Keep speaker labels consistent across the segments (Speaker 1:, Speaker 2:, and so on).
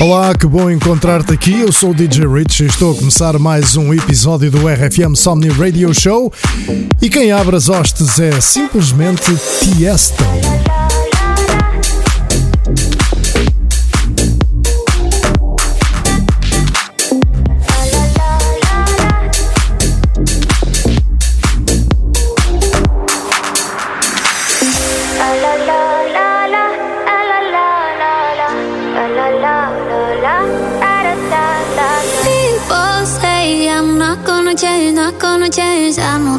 Speaker 1: Olá, que bom encontrar-te aqui. Eu sou o DJ Rich e estou a começar mais um episódio do RFM Somni Radio Show. E quem abre as hostes é simplesmente Tiesto.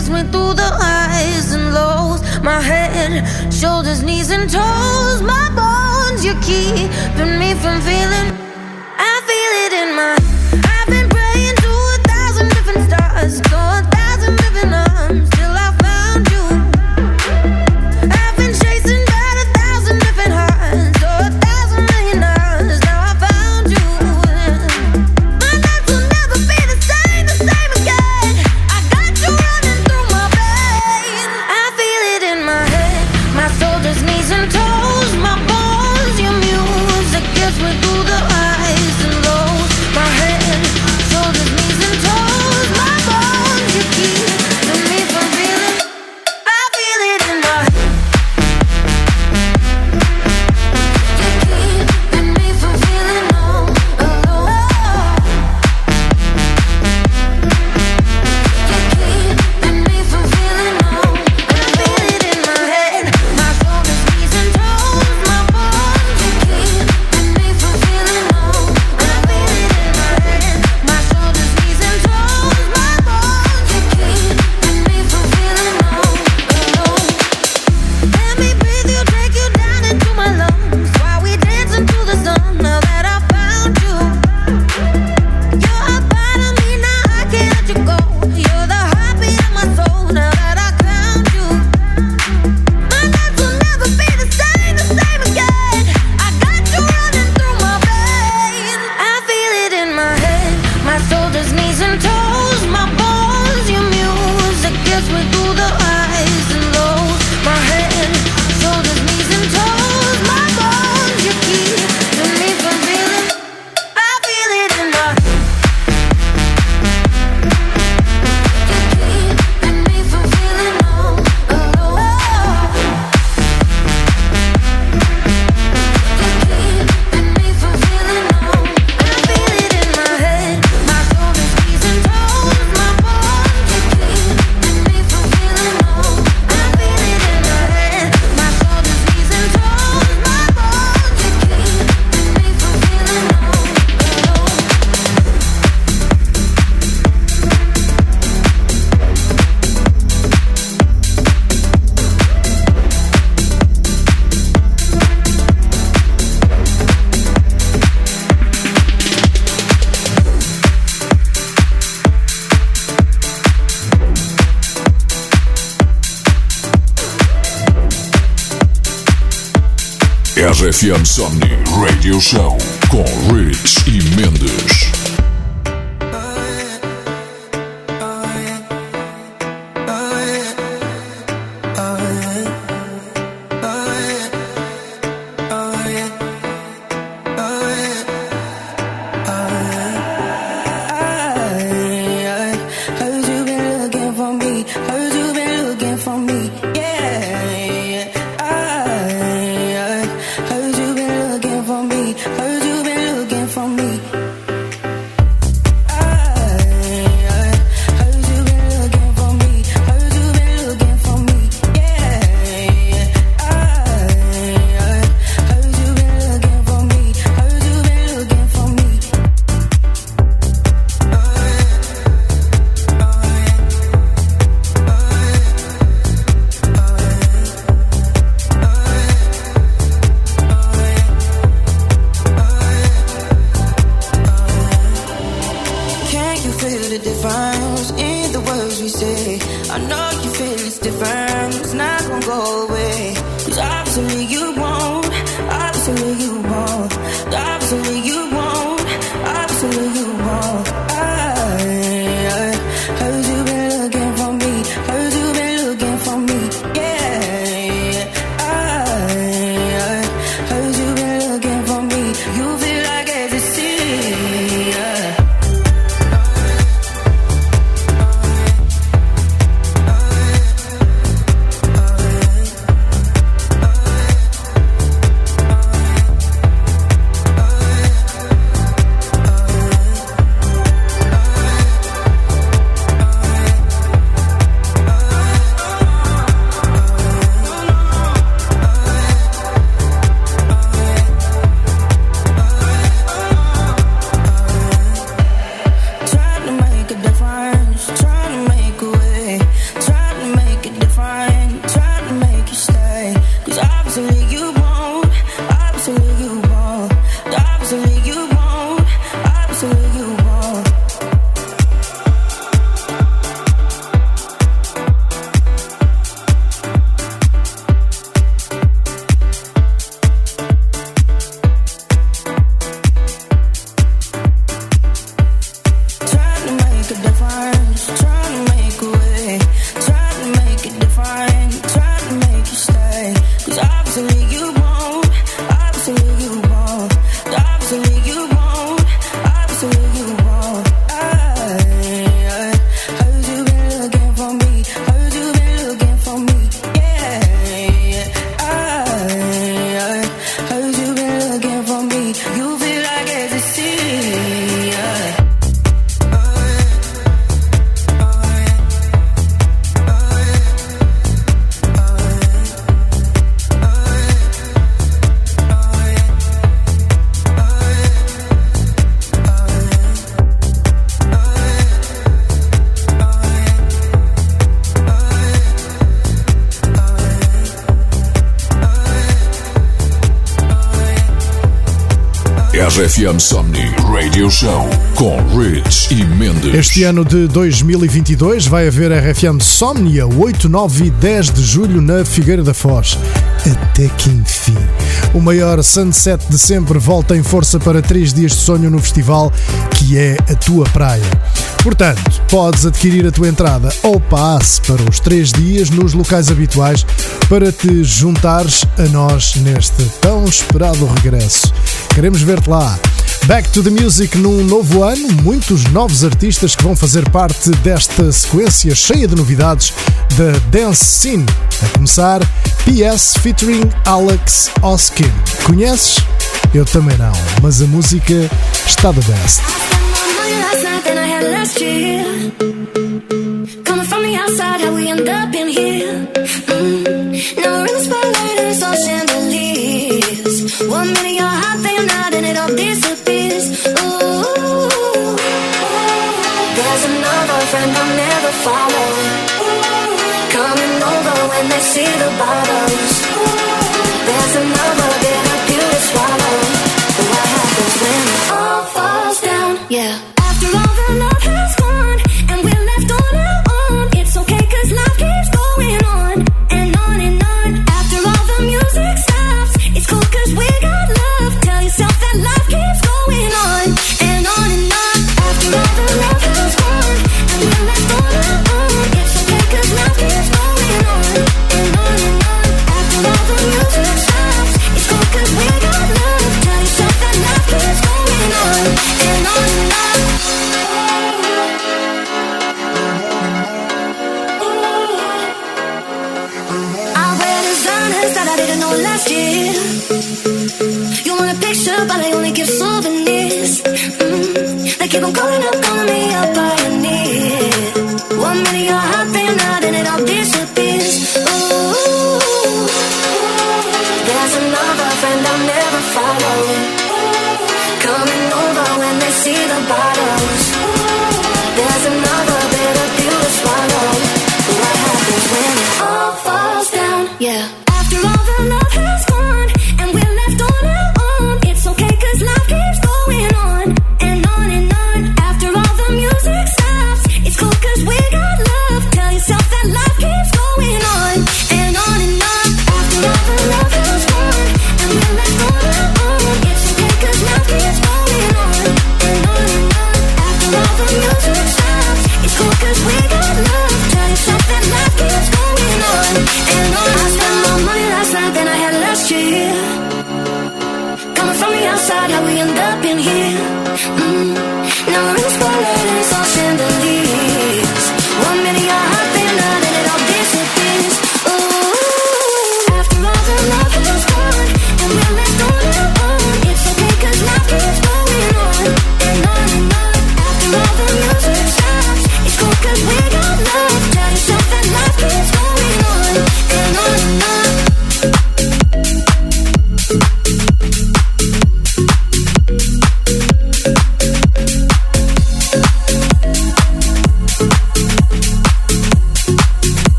Speaker 2: tears me
Speaker 3: through the highs and lows. My head, shoulders, knees, and toes. My bones, you're keeping me from feeling.
Speaker 4: RFM Somnii RFM Somni Radio Show com Rich e Mendes.
Speaker 1: Este ano de 2022 vai haver RFM Somnia 8, 9 e 10 de julho na Figueira da Foz. Até que enfim. O maior sunset de sempre volta em força para três dias de sonho no festival, que é a tua praia. Portanto, podes adquirir a tua entrada ou passe para os três dias nos locais habituais para te juntares a nós neste tão esperado regresso. Queremos ver-te lá. Back to the Music num novo ano, muitos novos artistas que vão fazer parte desta sequência cheia de novidades da Dance Scene. A começar, PS featuring Alex Oskin. Conheces? Eu também não, mas a música está the best. Coming from the outside, how we end up in here. See the bottles. There's another bitter pill to swallow.
Speaker 5: keep on going up.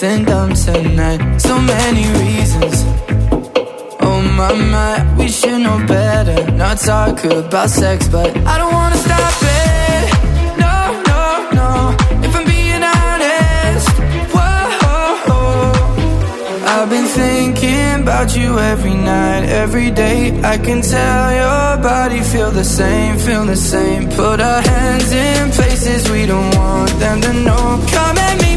Speaker 5: Do something dumb tonight. So many reasons. Oh my my, we should know better. Not talk about sex, but I don't wanna stop it. No, no, no. If I'm being honest, whoa, I've been thinking about you every night, every day. I can tell your body feel the same, feel the same. Put our hands in places we don't want them to know. Come and me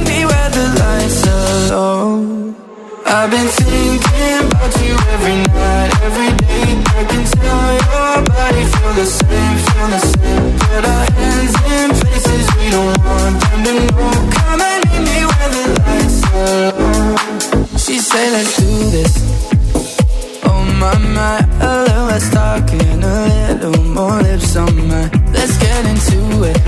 Speaker 5: I've been thinking about you every night, every day. I can tell your body feel the same, feel the same. Put our hands in places we don't want them to know. Come and meet me where the lights are low. She say, let's do this Oh my mind. A little less talking, a little more lips on mine. Let's get into it.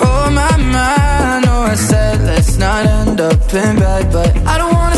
Speaker 5: Oh my mind, I know I said let's not end up in bed, but I don't wanna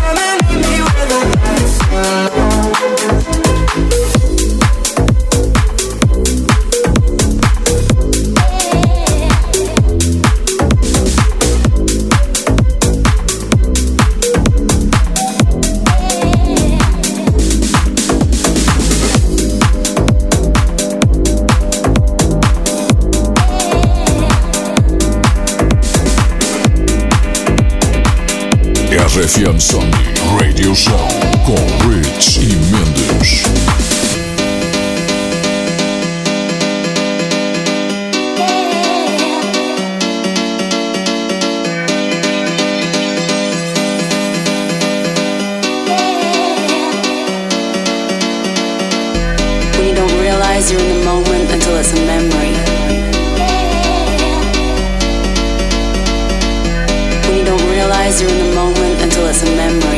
Speaker 5: Come and meet me where the lights are low
Speaker 4: RFM Somnii Radio Show com Rich e Mendes.
Speaker 6: You're in the moment until it's a memory. When you don't realize you're in the moment a memory.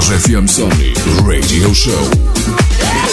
Speaker 7: Garage FM Sony Radio Show.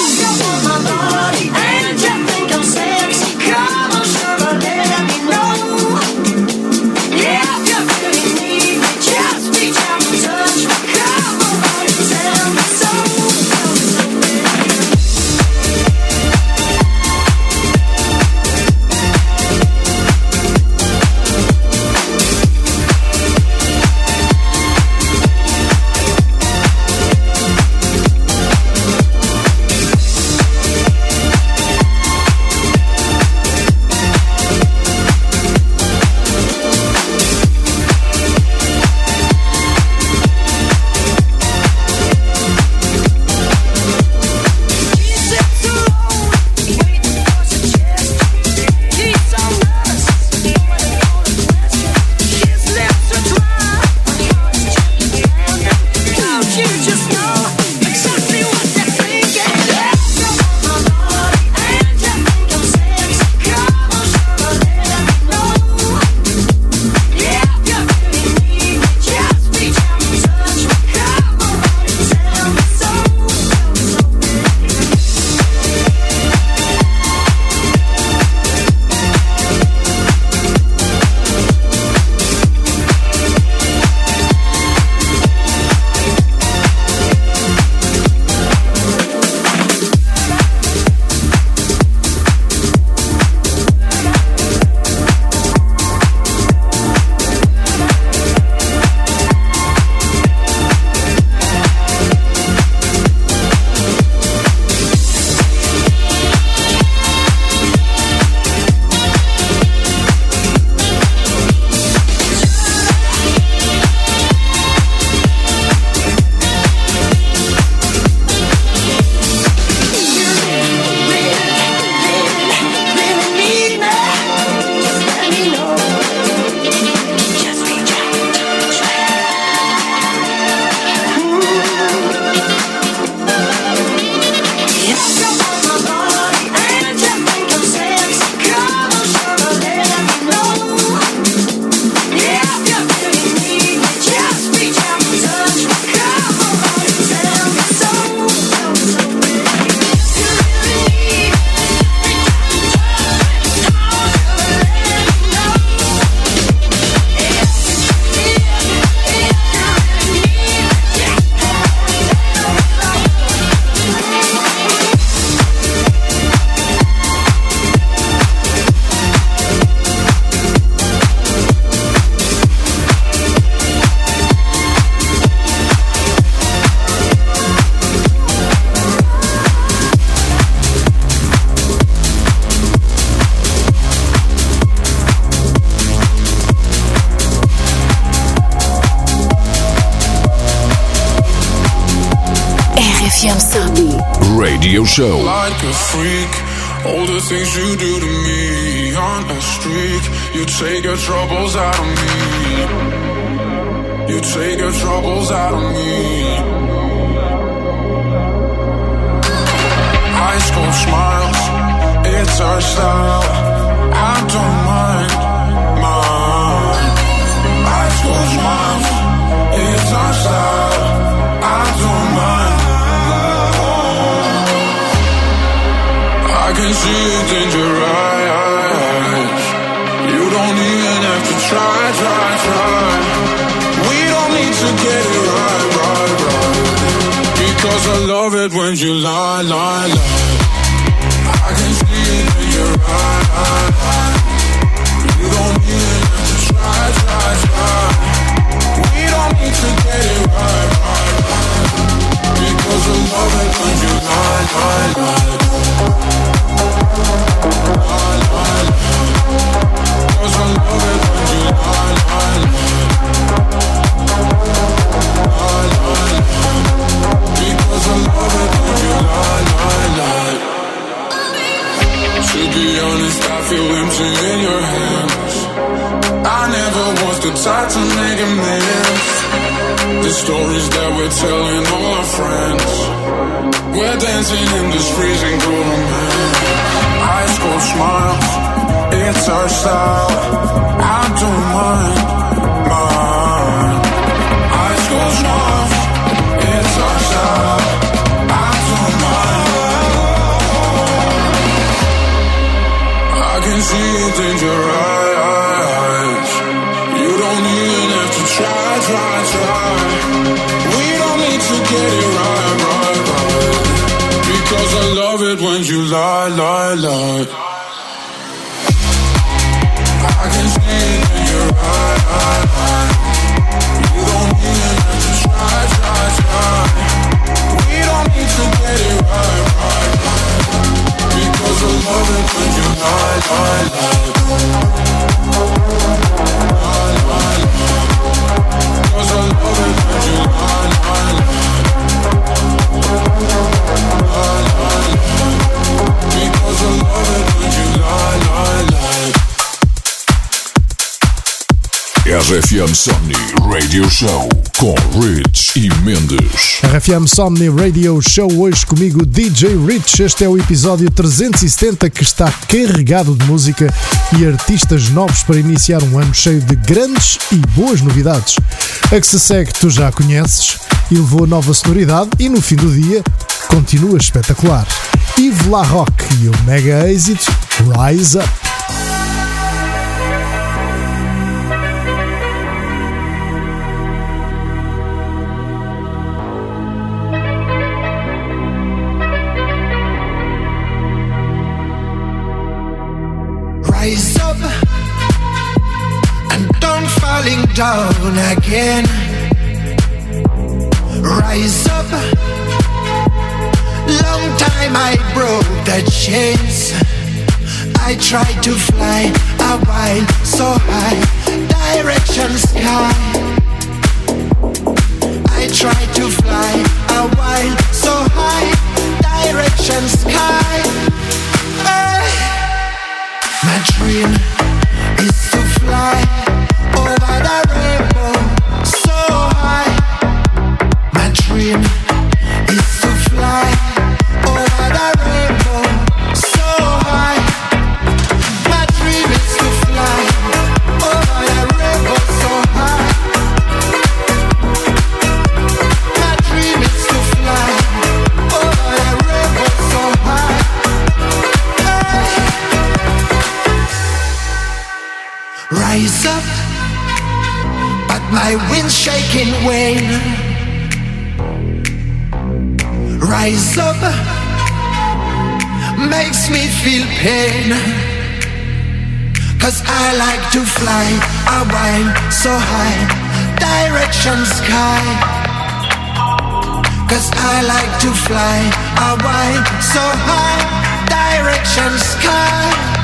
Speaker 7: Show. Like a freak, all the things you do to me on a streak. You take your troubles out when you lie, lie, lie. I can see it in your eyes. You don't even have to try, try, try. We don't need to get it right, right, right. Because I love it when you lie, lie, lie. Lie, lie, lie. Because I I. To be honest, I feel empty in your hands. I never was the type to make amends. The stories that we're telling all our friends. We're dancing in this freezing cold man. High school smiles, it's our style. I don't mind. See it in your eyes. You don't even have to try, try, try. We don't need to get it right, right, right. Because I love it when you lie, lie, lie. I can see it in your eyes.
Speaker 4: RFM Somni Radio Show com Rich e Mendes.
Speaker 1: RFM Somni Radio Show hoje comigo DJ Rich. Este é o episódio 370 que está carregado de música e artistas novos para iniciar um ano cheio de grandes e boas novidades. A que se segue tu já conheces e levou nova sonoridade e no fim do dia continua espetacular. Yves La Rock e o mega êxito Rise Up.
Speaker 8: Down again. Rise up. Long time I broke the chains. I tried to fly a while so high, direction sky. I tried to fly a while so high, direction sky. Hey. My dream is to fly My feel pain. Cause I like to fly a while so high, direction sky. Cause I like to fly a while so high, direction sky.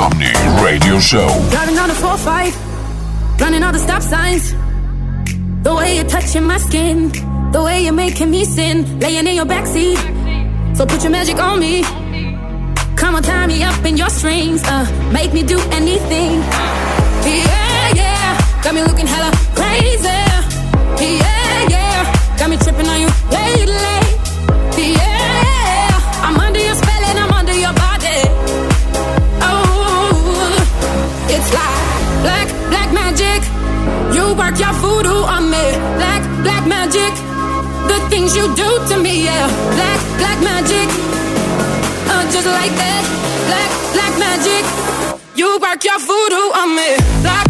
Speaker 8: Radio
Speaker 4: show.
Speaker 9: Driving down the 4-5, running all the stop signs. The way you're touching my skin, the way you're making me sin, laying in your backseat. So put your magic on me. Come on, tie me up in your strings, uh, make me do anything. Yeah, yeah, got me looking hella crazy. Yeah, yeah, got me tripping on you lately. Work your voodoo on me. Black, black magic. The things you do to me, yeah. Black, black magic. Uh, just like that. Black, black magic. You work your voodoo on me. Black,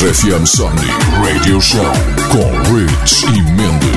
Speaker 3: RFM Somnii Radio Show com Rich e Mendes.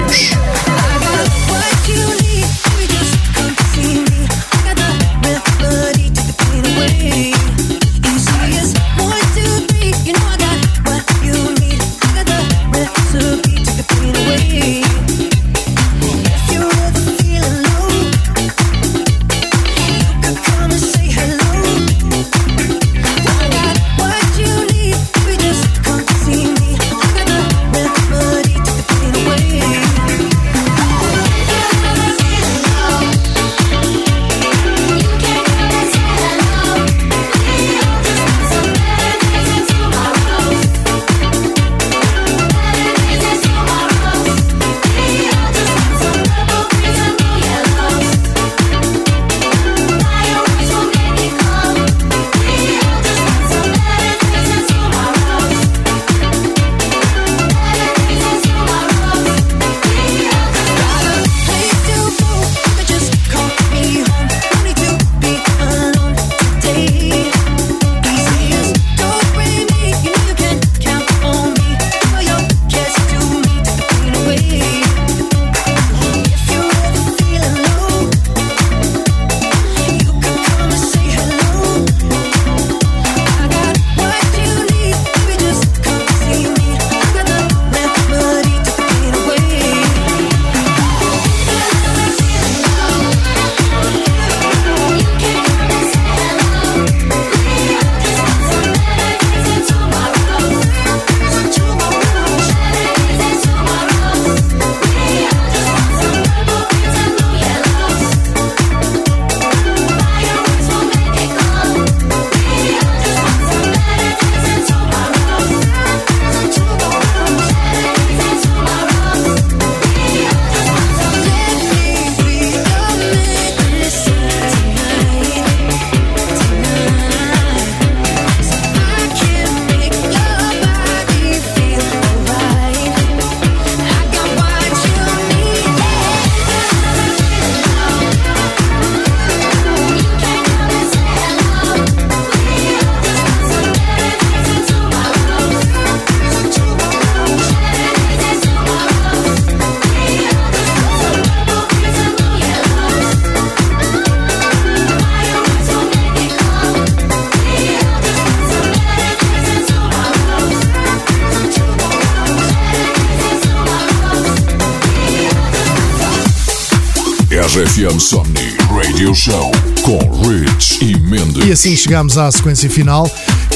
Speaker 1: Assim chegamos à sequência final,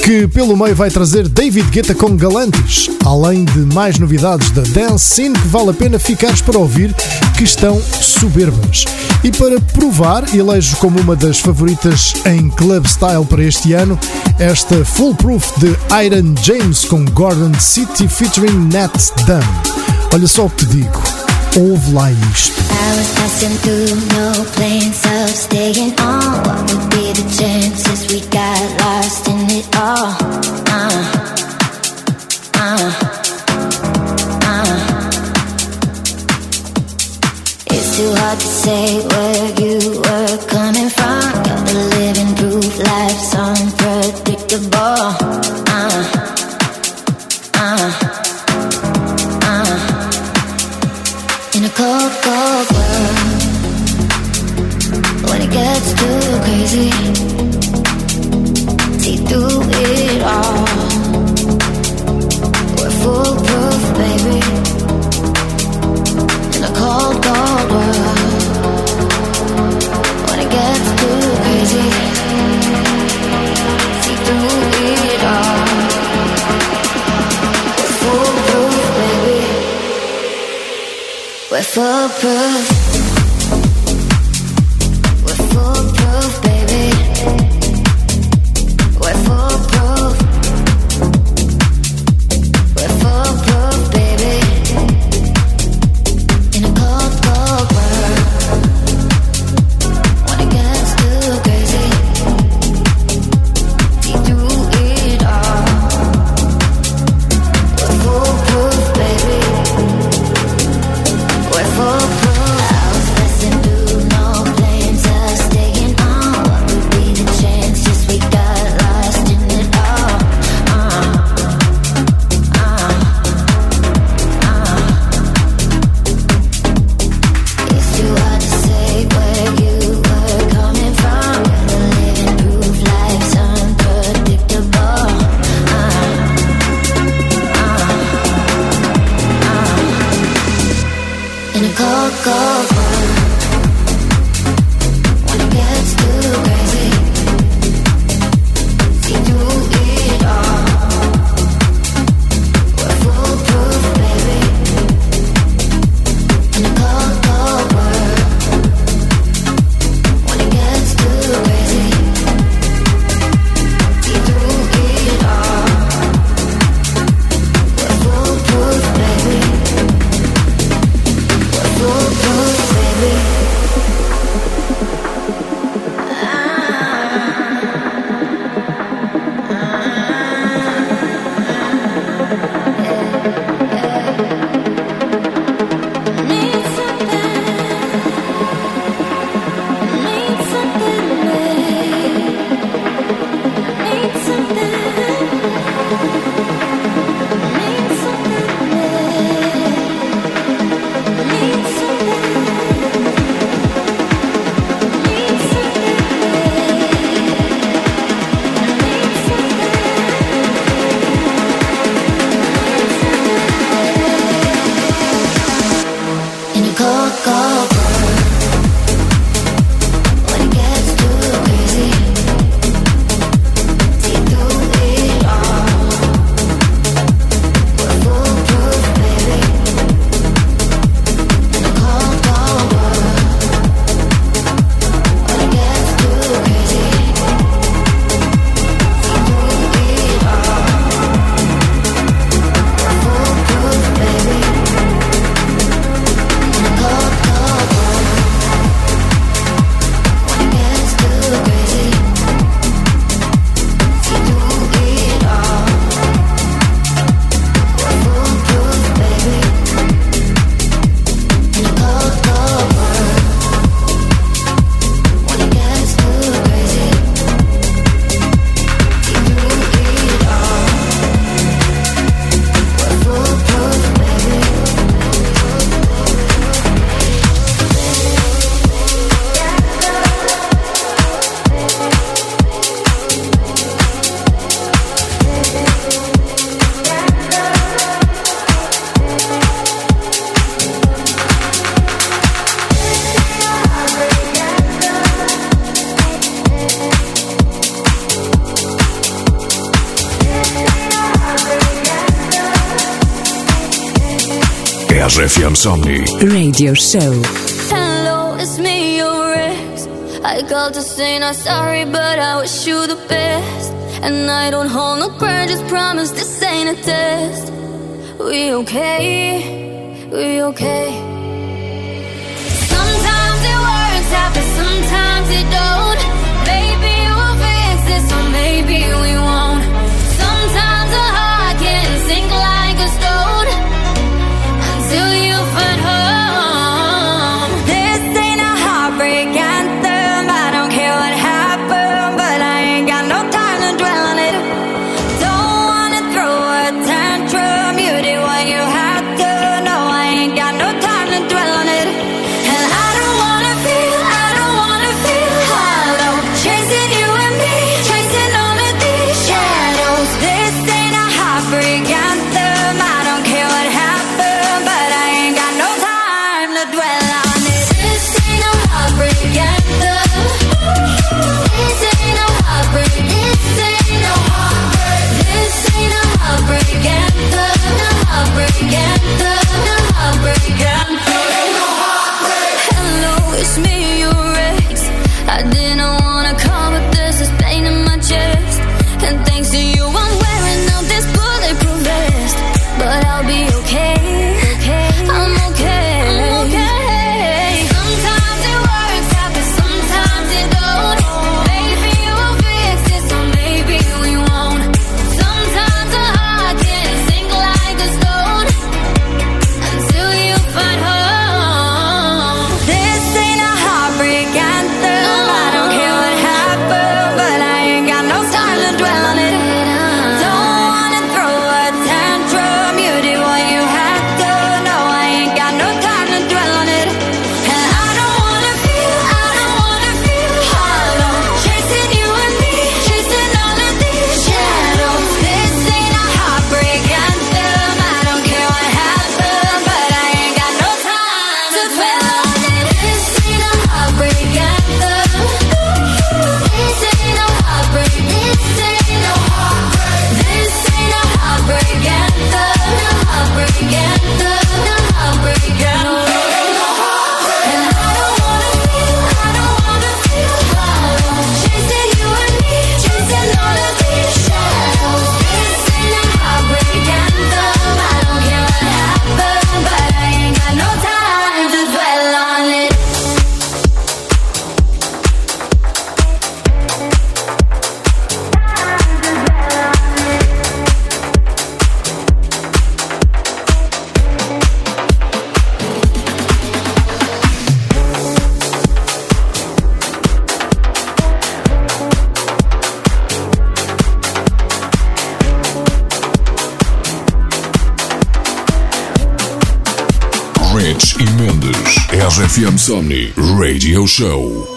Speaker 1: que pelo meio vai trazer David Guetta com Galantes, além de mais novidades da dance scene que vale a pena ficares para ouvir, que estão soberbas. E para provar, elejo como uma das favoritas em club style para este ano, esta Full Proof de Iron James com Gordon City featuring Nat Dunn. Olha só o que te digo, ouve lá isto.
Speaker 2: Staying on. What would be the chances we got lost in it all? Uh, uh, uh. It's too hard to say We're go,
Speaker 10: go. Somnii.
Speaker 11: Radio Show.
Speaker 12: Hello, it's me, your ex. I called to say not sorry, but I wish you the best. And I don't hold no grudges, promise this ain't a test. We okay? We okay? Sometimes it works out, but sometimes it don't. Maybe we'll fix this, or maybe we won't.
Speaker 10: Yeah Insomni Radio Show.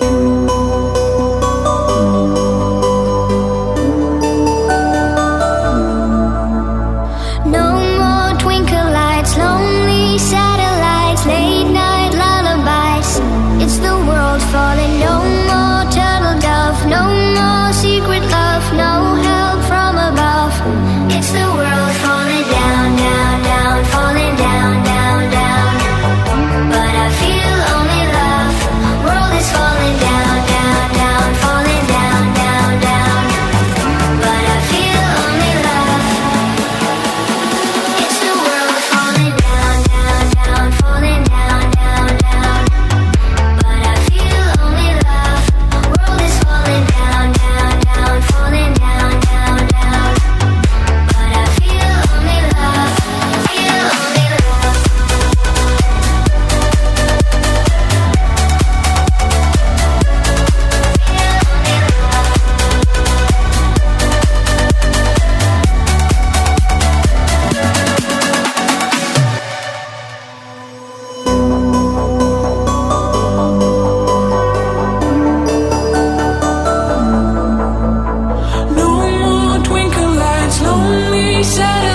Speaker 4: shadow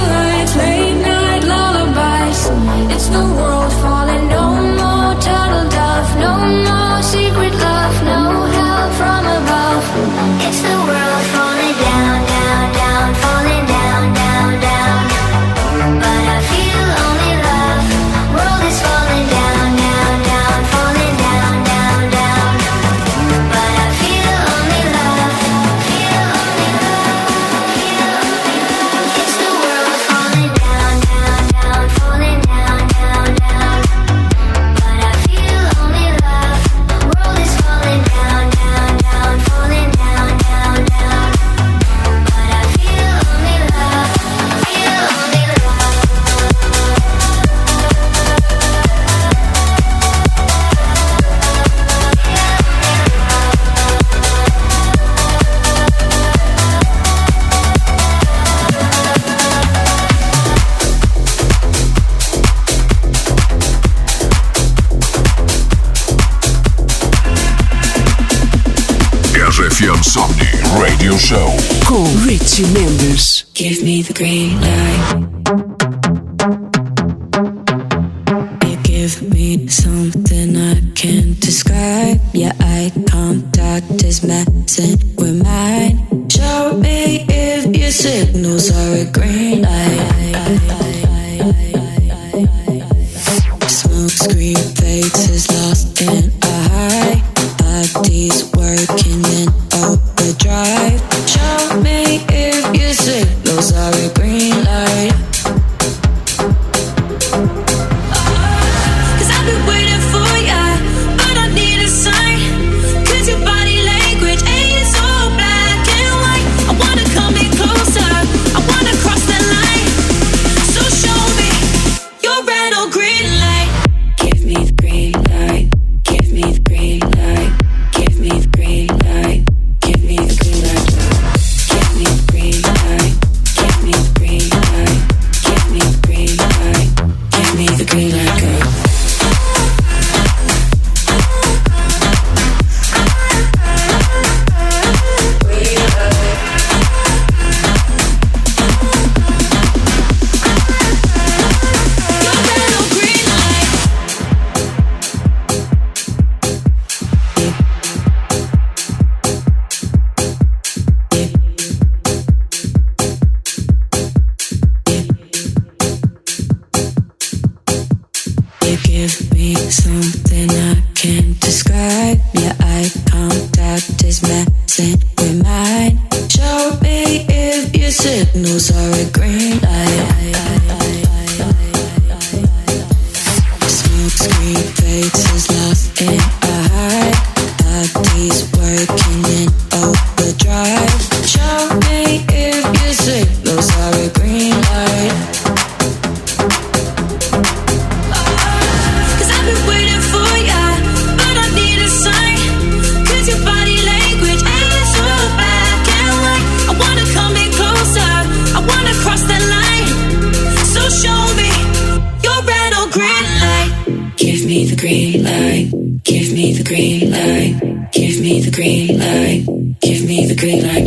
Speaker 13: give me the green light,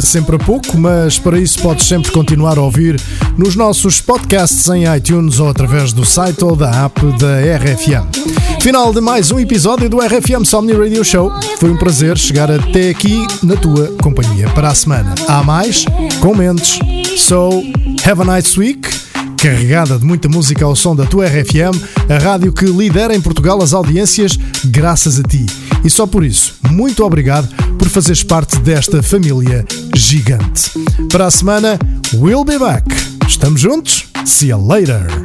Speaker 1: Sempre a pouco, mas para isso podes sempre continuar a ouvir nos nossos podcasts em iTunes ou através do site ou da app da RFM. Final de mais um episódio do RFM Somni Radio Show. Foi um prazer chegar até aqui na tua companhia para a semana. Há mais? Comentes. So, have a nice week. Carregada de muita música ao som da tua RFM, a rádio que lidera em Portugal as audiências graças a ti. E só por isso, muito obrigado por fazeres parte desta família gigante. Para a semana, we'll be back. Estamos juntos? See you later.